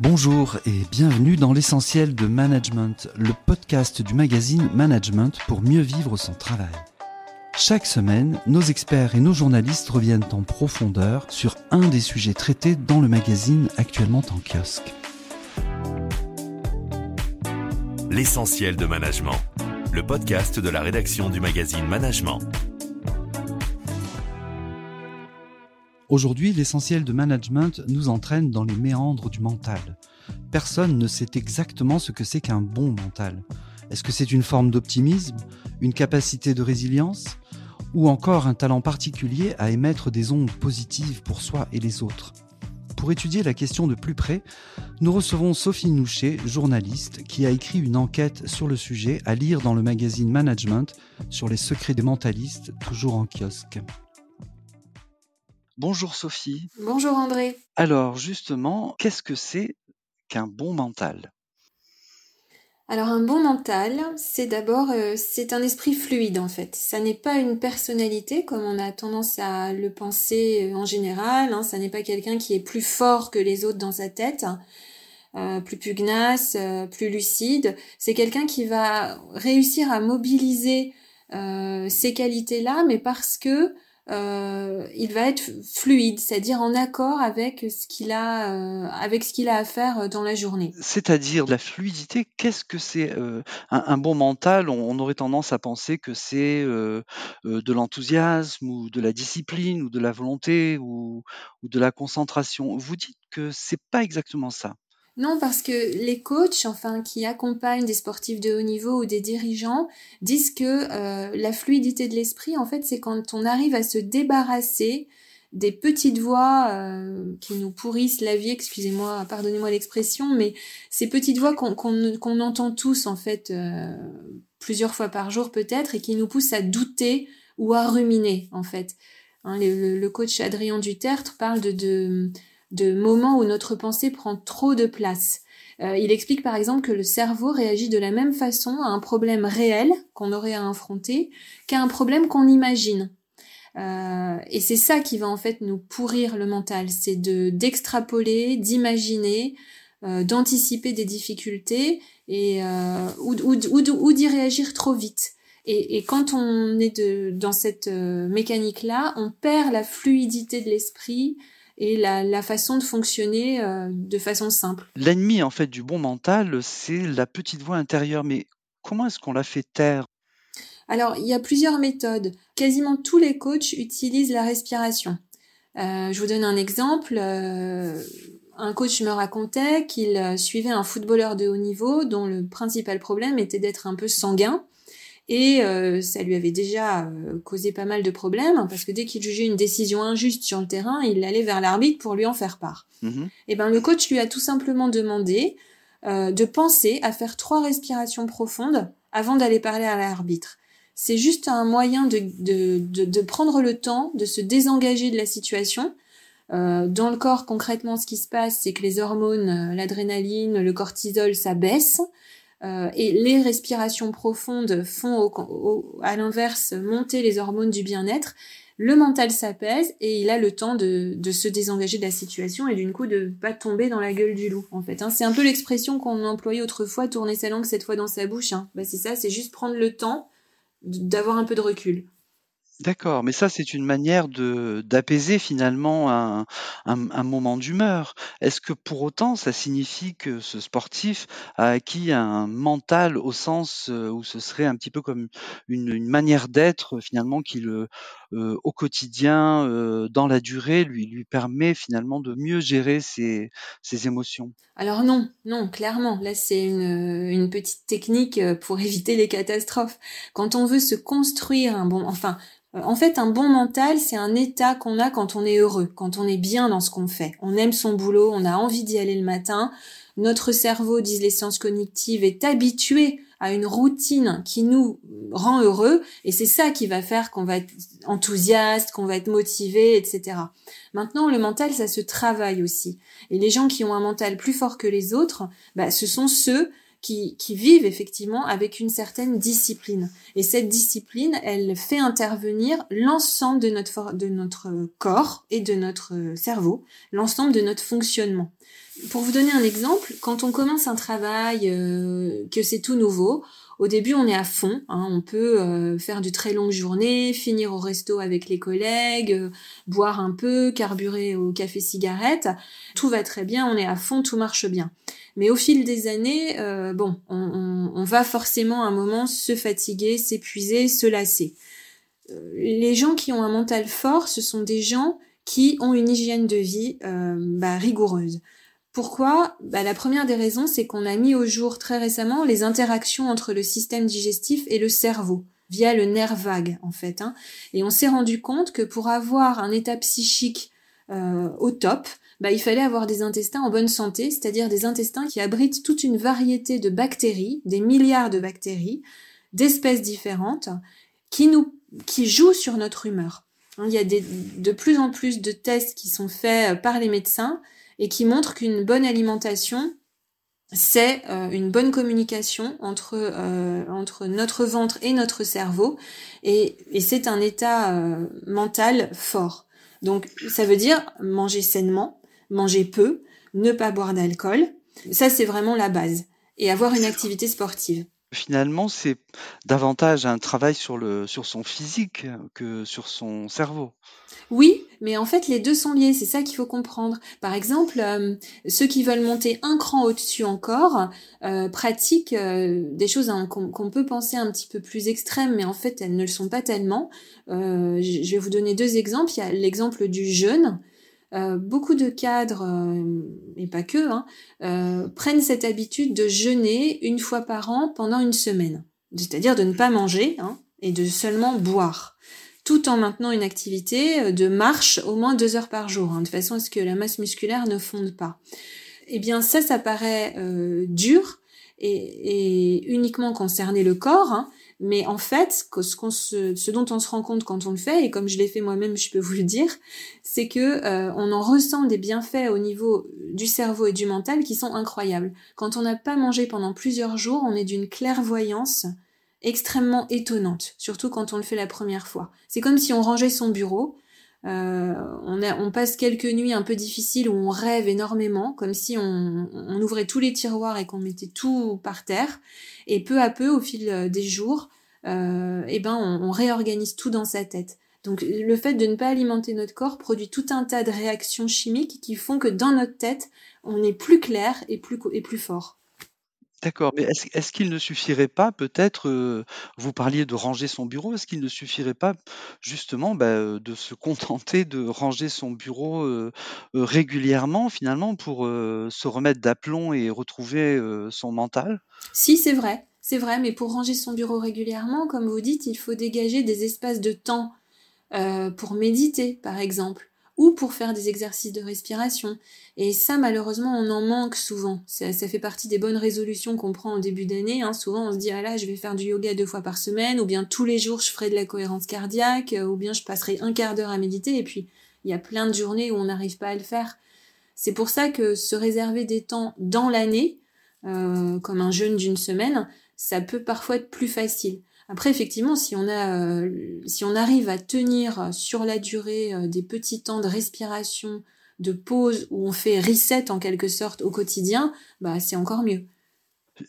Bonjour et bienvenue dans l'essentiel de Management, le podcast du magazine Management pour mieux vivre son travail. Chaque semaine, nos experts et nos journalistes reviennent en profondeur sur un des sujets traités dans le magazine actuellement en kiosque. L'essentiel de Management, le podcast de la rédaction du magazine Management. Aujourd'hui, l'essentiel de management nous entraîne dans les méandres du mental. Personne ne sait exactement ce que c'est qu'un bon mental. Est-ce que c'est une forme d'optimisme, une capacité de résilience, ou encore un talent particulier à émettre des ondes positives pour soi et les autres? Pour étudier la question de plus près, nous recevons Sophie Nouchet, journaliste, qui a écrit une enquête sur le sujet à lire dans le magazine Management sur les secrets des mentalistes, toujours en kiosque. Bonjour Sophie. Bonjour André. Alors justement, qu'est-ce que c'est qu'un bon mental? Alors un bon mental, c'est d'abord euh, c'est un esprit fluide en fait. Ça n'est pas une personnalité comme on a tendance à le penser euh, en général. Hein. Ça n'est pas quelqu'un qui est plus fort que les autres dans sa tête, euh, plus pugnace, plus lucide. C'est quelqu'un qui va réussir à mobiliser ces qualités-là, mais parce que euh, il va être fluide, c'est-à-dire en accord avec ce qu'il a, euh, avec ce qu'il a à faire dans la journée. C'est-à-dire la fluidité, qu'est-ce que c'est euh, un, bon mental? On, aurait tendance à penser que c'est de l'enthousiasme ou de la discipline ou de la volonté ou, ou de la concentration. Vous dites que c'est pas exactement ça. Non, parce que les coachs, enfin, qui accompagnent des sportifs de haut niveau ou des dirigeants, disent que euh, la fluidité de l'esprit, en fait, c'est quand on arrive à se débarrasser des petites voix euh, qui nous pourrissent la vie, excusez-moi, pardonnez-moi l'expression, mais ces petites voix qu'on entend tous, en fait, euh, plusieurs fois par jour peut-être, et qui nous poussent à douter ou à ruminer, en fait. Hein, le, coach Adrien Duterte parle de de moments où notre pensée prend trop de place. Euh, il explique par exemple que le cerveau réagit de la même façon à un problème réel qu'on aurait à affronter qu'à un problème qu'on imagine. Euh, et c'est ça qui va en fait nous pourrir le mental, c'est de d'extrapoler, d'imaginer, euh, d'anticiper des difficultés et ou, ou, d'y réagir trop vite. Et, et, quand on est de, dans cette mécanique-là, on perd la fluidité de l'esprit, et la, façon de fonctionner euh, de façon simple. L'ennemi en fait du bon mental, c'est la petite voix intérieure. Mais comment est-ce qu'on la fait taire? Alors il y a plusieurs méthodes. Quasiment tous les coachs utilisent la respiration. Euh, je vous donne un exemple. Euh, un coach me racontait qu'il suivait un footballeur de haut niveau dont le principal problème était d'être un peu sanguin et euh, ça lui avait déjà euh, causé pas mal de problèmes parce que dès qu'il jugeait une décision injuste sur le terrain, il allait vers l'arbitre pour lui en faire part. Mhm. Et ben le coach lui a tout simplement demandé euh, de penser à faire trois respirations profondes avant d'aller parler à l'arbitre. C'est juste un moyen de, de, de, de, prendre le temps de se désengager de la situation. dans le corps, concrètement, ce qui se passe, c'est que les hormones, l'adrénaline, le cortisol, ça baisse. Euh, et les respirations profondes font à l'inverse monter les hormones du bien-être. Le mental s'apaise et il a le temps de, se désengager de la situation et d'une coup de pas tomber dans la gueule du loup en fait. Hein. C'est un peu l'expression qu'on employait autrefois, tourner sa langue cette fois dans sa bouche. Hein. Bah, c'est ça, c'est juste prendre le temps d'avoir un peu de recul. D'accord, mais ça, c'est une manière de d'apaiser finalement un un moment d'humeur. Est-ce que pour autant, ça signifie que ce sportif a acquis un mental au sens, euh, où ce serait un petit peu comme une une manière d'être finalement qui le, au quotidien, dans la durée, lui lui permet finalement de mieux gérer ses ses émotions? Alors non, non, clairement, là c'est une, une petite technique, pour éviter les catastrophes. Quand on veut se construire un bon enfin en fait, un bon mental, c'est un état qu'on a quand on est heureux, quand on est bien dans ce qu'on fait. On aime son boulot, on a envie d'y aller le matin. Notre cerveau, disent les sciences cognitives, est habitué à une routine qui nous rend heureux et c'est ça qui va faire qu'on va être enthousiaste, qu'on va être motivé, etc. Maintenant, le mental, ça se travaille aussi. Et les gens qui ont un mental plus fort que les autres, bah, ce sont ceux qui, vivent effectivement avec une certaine discipline. Et cette discipline, elle fait intervenir l'ensemble de notre, de notre corps et de notre cerveau, l'ensemble de notre fonctionnement. pour vous donner un exemple, quand on commence un travail, euh, que c'est tout nouveau, au début on est à fond, hein, on peut euh, faire de très longues journées, finir au resto avec les collègues, euh, boire un peu, carburer au café cigarette, tout va très bien, on est à fond, tout marche bien. Mais au fil des années, bon, on, on, va forcément à un moment se fatiguer, s'épuiser, se lasser. les gens qui ont un mental fort, ce sont des gens qui ont une hygiène de vie bah, rigoureuse. Pourquoi? Bah, La première des raisons, c'est qu'on a mis au jour très récemment les interactions entre le système digestif et le cerveau via le nerf vague en fait. Hein. Et on s'est rendu compte que pour avoir un état psychique euh, au top, bah, il fallait avoir des intestins en bonne santé, c'est-à-dire des intestins qui abritent toute une variété de bactéries, des milliards de bactéries, d'espèces différentes, qui jouent sur notre humeur. Il y a de plus en plus de tests qui sont faits par les médecins et qui montre qu'une bonne alimentation, c'est euh, une bonne communication entre, euh, entre notre ventre et notre cerveau, et, et c'est un état euh, mental fort. Donc ça veut dire manger sainement, manger peu, ne pas boire d'alcool, ça c'est vraiment la base, et avoir une activité sportive. Finalement, c'est davantage un travail sur, le, sur son physique que sur son cerveau. Oui, mais en fait, les deux sont liés, c'est ça qu'il faut comprendre. Par exemple, euh, ceux qui veulent monter un cran au-dessus encore euh, pratiquent euh, des choses hein, qu'on peut penser un petit peu plus extrêmes, mais en fait, elles ne le sont pas tellement. je vais vous donner deux exemples. Il y a l'exemple du jeûne. Beaucoup de cadres, et pas que, hein, prennent cette habitude de jeûner une fois par an pendant une semaine. C'est-à-dire de ne pas manger hein, et de seulement boire tout en maintenant une activité euh, de marche au moins deux heures par jour, hein, de façon à ce que la masse musculaire ne fonde pas. Eh bien ça, ça paraît euh, dur et, uniquement concerner le corps, hein, mais en fait, ce, dont on se rend compte quand on le fait, et comme je l'ai fait moi-même, je peux vous le dire, c'est que euh, on en ressent des bienfaits au niveau du cerveau et du mental qui sont incroyables. Quand on n'a pas mangé pendant plusieurs jours, on est d'une clairvoyance extrêmement étonnante, surtout quand on le fait la première fois. C'est comme si on rangeait son bureau, euh, on, passe quelques nuits un peu difficiles où on rêve énormément, comme si on, ouvrait tous les tiroirs et qu'on mettait tout par terre. Et peu à peu, au fil euh, des jours, euh, eh ben, on, réorganise tout dans sa tête. Donc le fait de ne pas alimenter notre corps produit tout un tas de réactions chimiques qui font que dans notre tête, on est plus clair et plus fort. D'accord, mais est-ce qu'il ne suffirait pas peut-être, euh, vous parliez de ranger son bureau, est-ce qu'il ne suffirait pas justement, bah, euh, de se contenter de ranger son bureau, euh, régulièrement finalement pour, se remettre d'aplomb et retrouver, son mental? Si, c'est vrai, c'est vrai, mais pour ranger son bureau régulièrement, comme vous dites, il faut dégager des espaces de temps, pour méditer, par exemple ou pour faire des exercices de respiration. Et ça, malheureusement, on en manque souvent. Ça, fait partie des bonnes résolutions qu'on prend au début d'année. Hein. Souvent, on se dit, ah là, je vais faire du yoga deux fois par semaine, ou bien tous les jours, je ferai de la cohérence cardiaque, euh, ou bien je passerai un quart d'heure à méditer, et puis il y a plein de journées où on n'arrive pas à le faire. C'est pour ça que se réserver des temps dans l'année, euh, comme un jeûne d'une semaine, ça peut parfois être plus facile. Après, effectivement, si on, a, euh, si on arrive à tenir sur la durée euh, des petits temps de respiration, de pause, où on fait reset en quelque sorte au quotidien, bah, c'est encore mieux.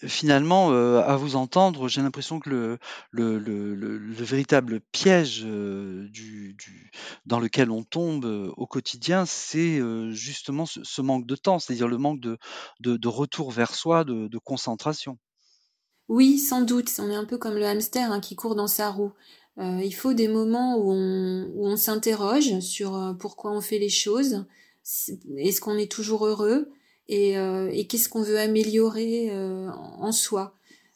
Finalement, euh, à vous entendre, j'ai l'impression que le, le, le, le, véritable piège du, du, dans lequel on tombe au quotidien, c'est justement ce, manque de temps, c'est-à-dire le manque de, de, retour vers soi, de concentration. Oui, sans doute. On est un peu comme le hamster hein, qui court dans sa roue. Euh, il faut des moments où on, où on s'interroge sur euh, pourquoi on fait les choses. Est-ce qu'on est toujours heureux? Euh, et qu'est-ce qu'on veut améliorer en soi?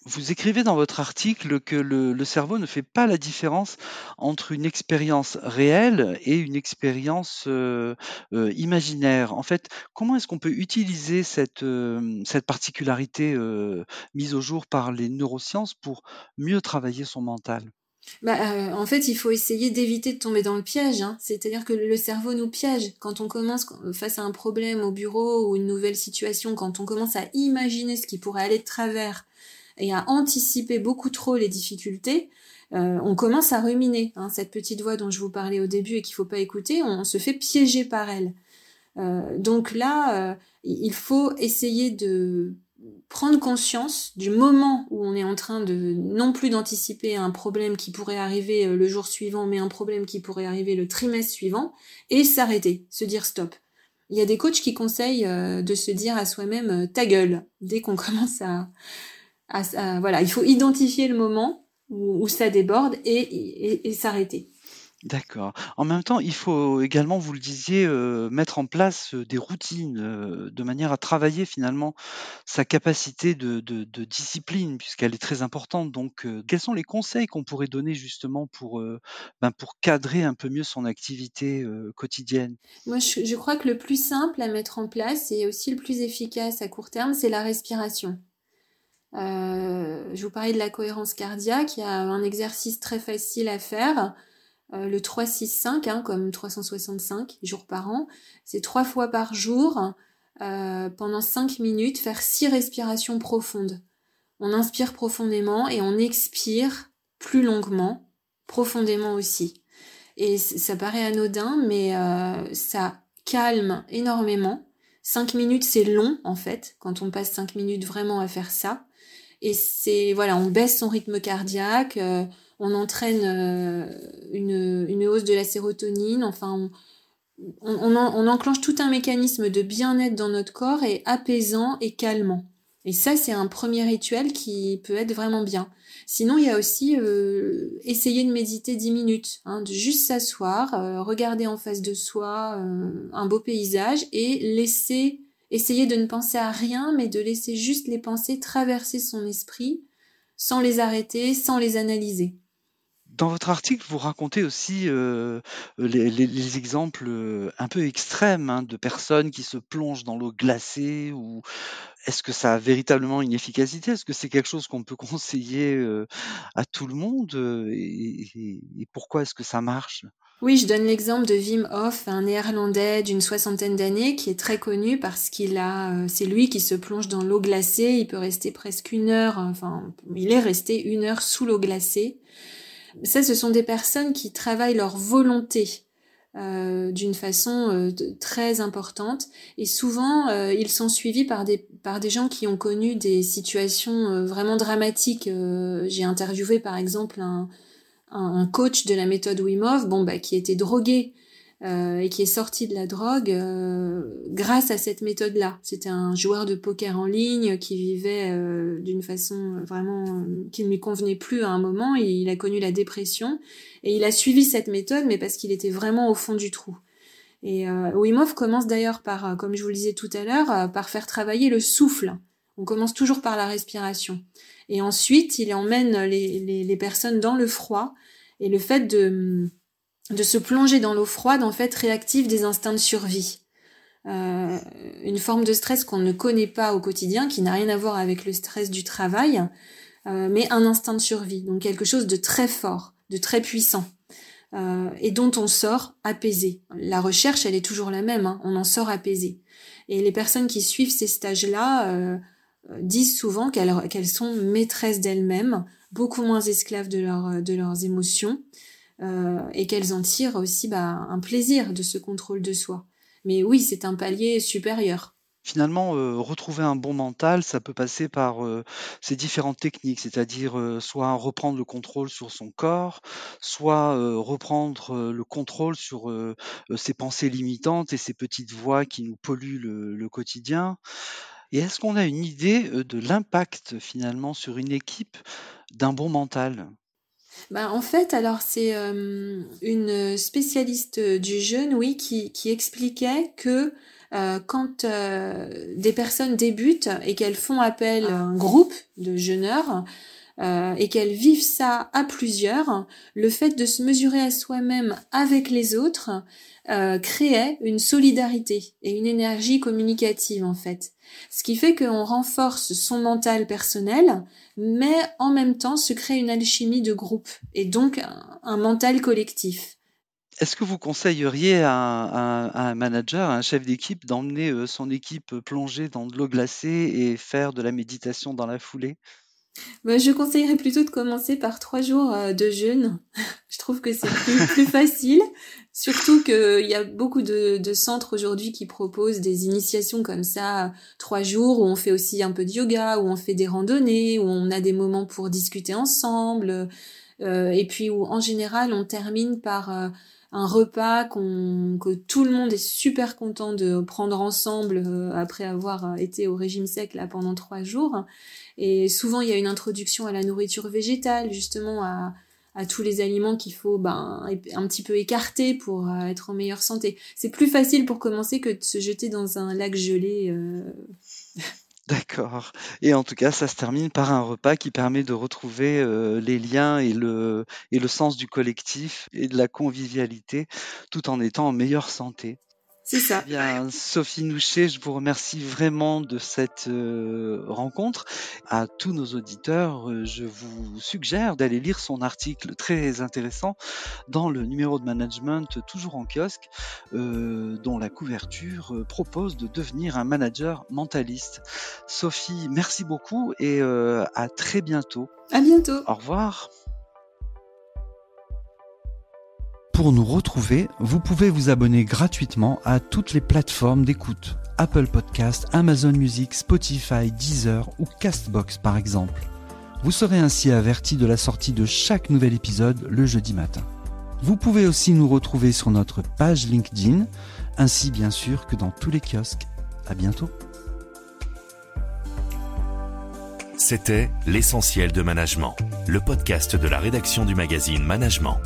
Vous écrivez dans votre article que le, cerveau ne fait pas la différence entre une expérience réelle et une expérience euh, euh, imaginaire. En fait, comment est-ce qu'on peut utiliser cette, euh, particularité mise au jour par les neurosciences pour mieux travailler son mental? Bah, en fait, il faut essayer d'éviter de tomber dans le piège. Hein. C'est-à-dire que le cerveau nous piège. Quand on commence face à un problème au bureau ou une nouvelle situation, quand on commence à imaginer ce qui pourrait aller de travers, et à anticiper beaucoup trop les difficultés, euh, on commence à ruminer. Hein, cette petite voix dont je vous parlais au début et qu'il faut pas écouter, on, se fait piéger par elle. donc là, il faut essayer de prendre conscience du moment où on est en train de non plus d'anticiper un problème qui pourrait arriver le jour suivant, mais un problème qui pourrait arriver le trimestre suivant, et s'arrêter, se dire stop. Il y a des coachs qui conseillent de se dire à soi-même ta gueule dès qu'on commence à, voilà, il faut identifier le moment où, ça déborde et s'arrêter. D'accord. En même temps, il faut également, vous le disiez, euh, mettre en place, euh, des routines, euh, de manière à travailler finalement sa capacité de de de discipline puisqu'elle est très importante. Donc, quels sont les conseils qu'on pourrait donner justement pour, ben, pour cadrer un peu mieux son activité, quotidienne? Moi, je je crois que le plus simple à mettre en place et aussi le plus efficace à court terme, c'est la respiration. Je vous parlais de la cohérence cardiaque, il y a un exercice très facile à faire. Euh, le 365, hein, comme 365 jours par an, c'est trois fois par jour, euh, pendant 5 minutes, faire six respirations profondes. On inspire profondément et on expire plus longuement, profondément aussi. Et ça paraît anodin, mais euh, ça calme énormément. 5 minutes, c'est long en fait, quand on passe 5 minutes vraiment à faire ça. Et c'est, voilà, on baisse son rythme cardiaque, on entraîne euh, une, hausse de la sérotonine, enfin on, enclenche tout un mécanisme de bien-être dans notre corps et apaisant et calmant. Et ça, c'est un premier rituel qui peut être vraiment bien. Sinon, il y a aussi euh, essayer de méditer 10 minutes, hein, de juste s'asseoir, euh, regarder en face de soi un beau paysage et laisser, essayer de ne penser à rien, mais de laisser juste les pensées traverser son esprit sans les arrêter, sans les analyser. Dans votre article, vous racontez aussi euh, les, exemples euh, un peu extrêmes hein, de personnes qui se plongent dans l'eau glacée est-ce que ça a véritablement une efficacité? Est-ce que c'est quelque chose qu'on peut conseiller euh, à tout le monde et, pourquoi est-ce que ça marche? Oui, je donne l'exemple de Wim Hof, un néerlandais d'une soixantaine d'années qui est très connu parce qu'il a, c'est lui qui se plonge dans l'eau glacée. Il peut rester presque une heure, enfin, il est resté une heure sous l'eau glacée. Ça, ce sont des personnes qui travaillent leur volonté euh, d'une façon euh, très importante et souvent euh, ils sont suivis par des par des gens qui ont connu des situations vraiment dramatiques. J'ai interviewé par exemple un, un, coach de la méthode Wim bon bah qui était drogué et qui est sorti de la drogue euh, grâce à cette méthode-là. C'était un joueur de poker en ligne qui vivait euh, d'une façon vraiment qui ne lui convenait plus à un moment. Il a connu la dépression et il a suivi cette méthode, mais parce qu'il était vraiment au fond du trou. Et Hof commence d'ailleurs par, comme je vous le disais tout à l'heure, par faire travailler le souffle. On commence toujours par la respiration. Et ensuite, il emmène les, les, les personnes dans le froid. Et le fait de de se plonger dans l'eau froide, en fait, réactive des instincts de survie. Euh, une forme de stress qu'on ne connaît pas au quotidien, qui n'a rien à voir avec le stress du travail, euh, mais un instinct de survie, donc quelque chose de très fort, de très puissant, euh, et dont on sort apaisé. La recherche, elle est toujours la même, hein, on en sort apaisé. Et les personnes qui suivent ces stages-là disent souvent qu'elles sont maîtresses d'elles-mêmes, beaucoup moins esclaves de, leur, de leurs émotions, euh, et qu'elles en tirent aussi bah, un plaisir de ce contrôle de soi. Mais oui, c'est un palier supérieur. Finalement, euh, retrouver un bon mental, ça peut passer par euh, ces différentes techniques, c'est-à-dire soit reprendre le contrôle sur son corps, soit reprendre le contrôle sur ses pensées limitantes et ces petites voix qui nous polluent le quotidien. Et est-ce qu'on a une idée de l'impact finalement sur une équipe d'un bon mental? Bah, en fait, alors c'est euh, une spécialiste du jeûne, oui, qui, expliquait que euh, quand euh, des personnes débutent et qu'elles font appel à un groupe de jeûneurs et qu'elles vivent ça à plusieurs, le fait de se mesurer à soi-même avec les autres créait une solidarité et une énergie communicative en fait. Ce qui fait qu'on renforce son mental personnel, mais en même temps se crée une alchimie de groupe et donc un, mental collectif. Est-ce que vous conseilleriez à un, manager, à un chef d'équipe, d'emmener euh, son équipe plonger dans de l'eau glacée et faire de la méditation dans la foulée? Bah, Je conseillerais plutôt de commencer par trois jours euh, de jeûne. je trouve que c'est plus, plus facile. Surtout qu'il y a beaucoup de, de centres aujourd'hui qui proposent des initiations comme ça, trois jours, où on fait aussi un peu de yoga, où on fait des randonnées, où on a des moments pour discuter ensemble, euh, et puis où en général on termine par euh, un repas que tout le monde est super content de prendre ensemble euh, après avoir été au régime sec là pendant trois jours. Et souvent il y a une introduction à la nourriture végétale, justement à à tous les aliments qu'il faut ben, un petit peu écarter pour euh, être en meilleure santé. C'est plus facile pour commencer que de se jeter dans un lac gelé. D'accord. Et en tout cas, ça se termine par un repas qui permet de retrouver euh, les liens et le, et le sens du collectif et de la convivialité tout en étant en meilleure santé. C'est ça. Bien, Sophie Nouchet, je vous remercie vraiment de cette euh, rencontre. À tous nos auditeurs, euh, je vous suggère d'aller lire son article très intéressant dans le numéro de management toujours en kiosque, euh, dont la couverture propose de devenir un manager mentaliste. Sophie, merci beaucoup et à très bientôt. À bientôt. Au revoir. Pour nous retrouver, vous pouvez vous abonner gratuitement à toutes les plateformes d'écoute. Apple Podcast, Amazon Music, Spotify, Deezer ou Castbox par exemple. Vous serez ainsi averti de la sortie de chaque nouvel épisode le jeudi matin. Vous pouvez aussi nous retrouver sur notre page LinkedIn, ainsi bien sûr que dans tous les kiosques. À bientôt. C'était L'essentiel de management, le podcast de la rédaction du magazine Management.